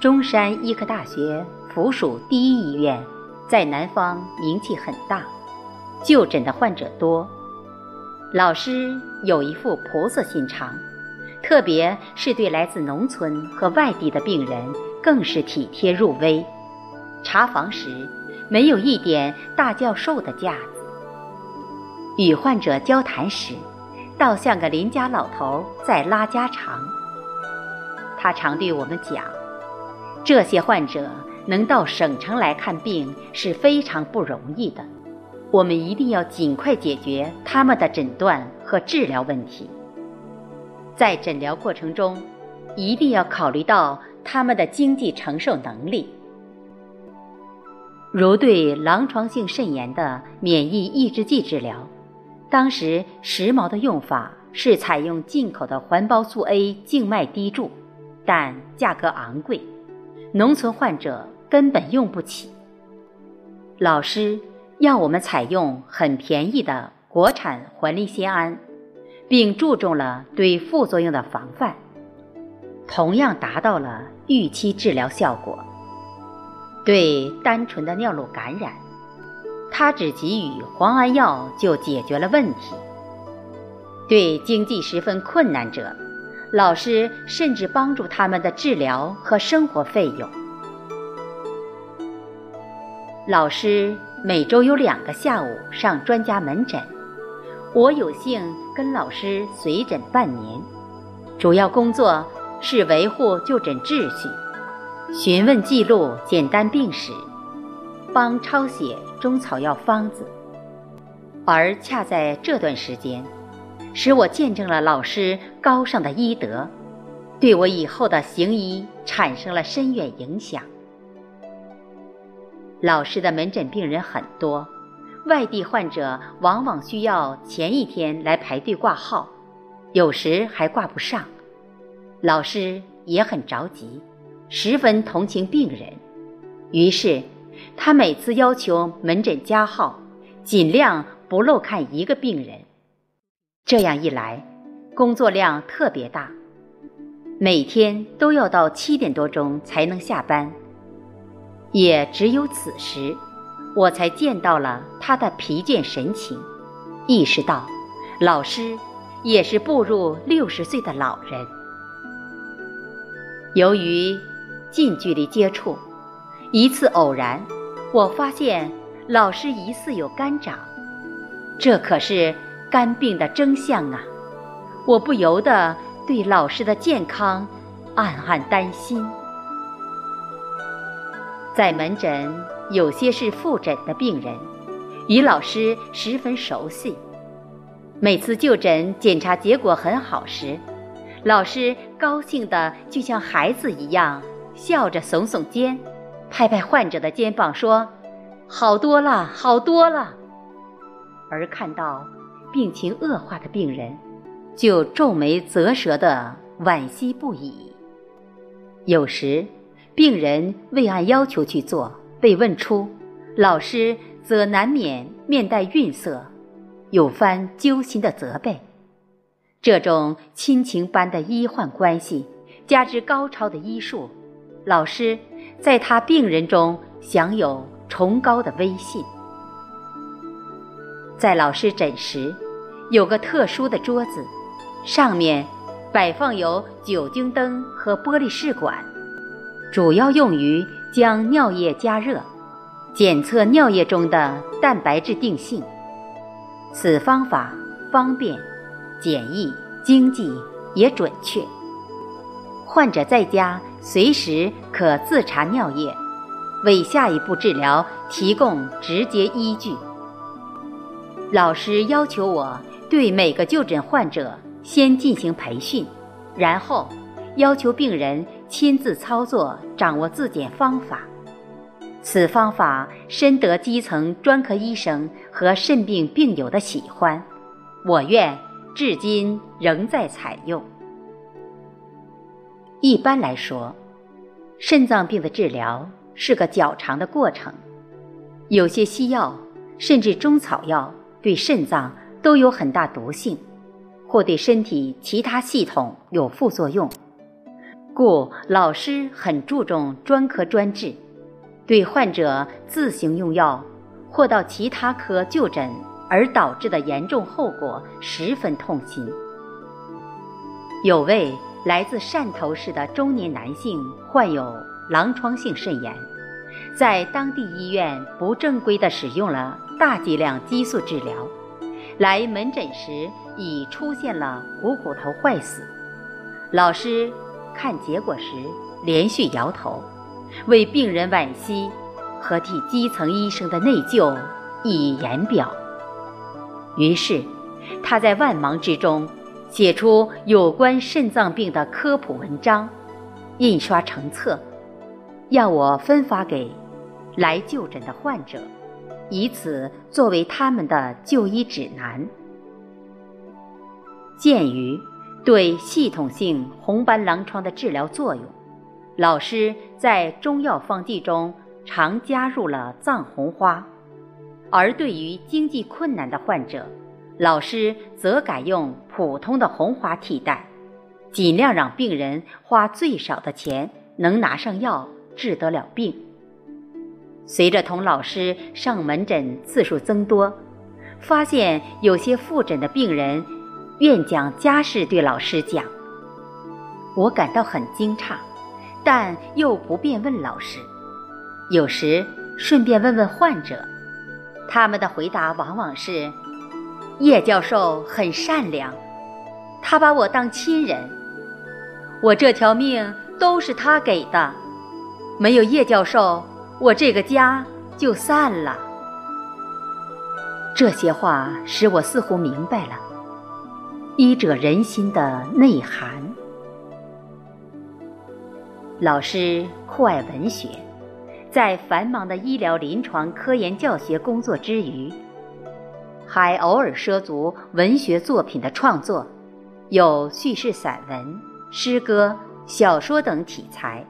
中山医科大学附属第一医院在南方名气很大，就诊的患者多。老师有一副菩萨心肠，特别是对来自农村和外地的病人，更是体贴入微。查房时没有一点大教授的架子，与患者交谈时，倒像个邻家老头在拉家常。他常对我们讲，这些患者能到省城来看病是非常不容易的。我们一定要尽快解决他们的诊断和治疗问题。在诊疗过程中，一定要考虑到他们的经济承受能力。如对狼疮性肾炎的免疫抑制剂治疗，当时时髦的用法是采用进口的环孢素 A 静脉滴注，但价格昂贵，农村患者根本用不起。老师。要我们采用很便宜的国产环利酰胺，并注重了对副作用的防范，同样达到了预期治疗效果。对单纯的尿路感染，他只给予磺胺药就解决了问题。对经济十分困难者，老师甚至帮助他们的治疗和生活费用。老师。每周有两个下午上专家门诊，我有幸跟老师随诊半年，主要工作是维护就诊秩序，询问记录简单病史，帮抄写中草药方子。而恰在这段时间，使我见证了老师高尚的医德，对我以后的行医产生了深远影响。老师的门诊病人很多，外地患者往往需要前一天来排队挂号，有时还挂不上。老师也很着急，十分同情病人，于是他每次要求门诊加号，尽量不漏看一个病人。这样一来，工作量特别大，每天都要到七点多钟才能下班。也只有此时，我才见到了他的疲倦神情，意识到，老师也是步入六十岁的老人。由于近距离接触，一次偶然，我发现老师疑似有肝长，这可是肝病的征象啊！我不由得对老师的健康暗暗担心。在门诊，有些是复诊的病人，与老师十分熟悉。每次就诊检查结果很好时，老师高兴的就像孩子一样，笑着耸耸肩，拍拍患者的肩膀说：“好多了，好多了。”而看到病情恶化的病人，就皱眉啧舌的惋惜不已。有时。病人未按要求去做，被问出，老师则难免面带愠色，有番揪心的责备。这种亲情般的医患关系，加之高超的医术，老师在他病人中享有崇高的威信。在老师诊时，有个特殊的桌子，上面摆放有酒精灯和玻璃试管。主要用于将尿液加热，检测尿液中的蛋白质定性。此方法方便、简易、经济也准确。患者在家随时可自查尿液，为下一步治疗提供直接依据。老师要求我对每个就诊患者先进行培训，然后要求病人。亲自操作，掌握自检方法。此方法深得基层专科医生和肾病病友的喜欢，我院至今仍在采用。一般来说，肾脏病的治疗是个较长的过程，有些西药甚至中草药对肾脏都有很大毒性，或对身体其他系统有副作用。故老师很注重专科专治，对患者自行用药或到其他科就诊而导致的严重后果十分痛心。有位来自汕头市的中年男性患有狼疮性肾炎，在当地医院不正规的使用了大剂量激素治疗，来门诊时已出现了股骨头坏死。老师。看结果时，连续摇头，为病人惋惜和替基层医生的内疚溢言表。于是，他在万忙之中写出有关肾脏病的科普文章，印刷成册，要我分发给来就诊的患者，以此作为他们的就医指南。鉴于。对系统性红斑狼疮的治疗作用，老师在中药方剂中常加入了藏红花；而对于经济困难的患者，老师则改用普通的红花替代，尽量让病人花最少的钱能拿上药治得了病。随着同老师上门诊次数增多，发现有些复诊的病人。愿将家事对老师讲，我感到很惊诧，但又不便问老师。有时顺便问问患者，他们的回答往往是：“叶教授很善良，他把我当亲人，我这条命都是他给的，没有叶教授，我这个家就散了。”这些话使我似乎明白了。医者仁心的内涵。老师酷爱文学，在繁忙的医疗临床科研教学工作之余，还偶尔涉足文学作品的创作，有叙事散文、诗歌、小说等题材。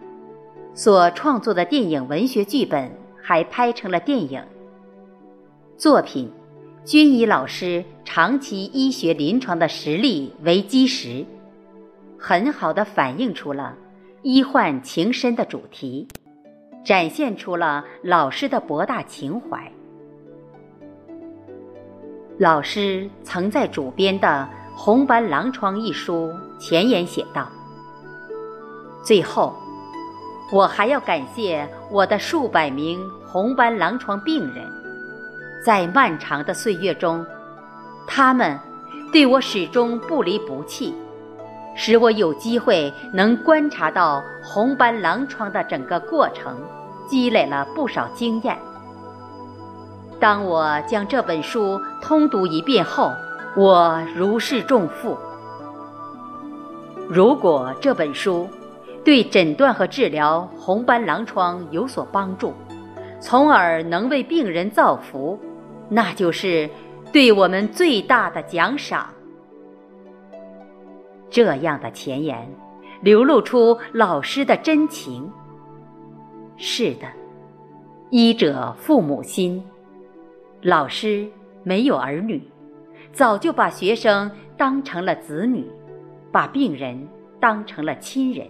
所创作的电影文学剧本还拍成了电影作品。均以老师长期医学临床的实力为基石，很好的反映出了医患情深的主题，展现出了老师的博大情怀。老师曾在主编的《红斑狼疮》一书前言写道：“最后，我还要感谢我的数百名红斑狼疮病人。”在漫长的岁月中，他们对我始终不离不弃，使我有机会能观察到红斑狼疮的整个过程，积累了不少经验。当我将这本书通读一遍后，我如释重负。如果这本书对诊断和治疗红斑狼疮有所帮助，从而能为病人造福。那就是对我们最大的奖赏。这样的前言，流露出老师的真情。是的，医者父母心，老师没有儿女，早就把学生当成了子女，把病人当成了亲人，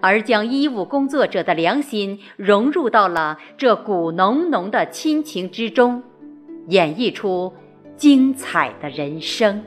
而将医务工作者的良心融入到了这股浓浓的亲情之中。演绎出精彩的人生。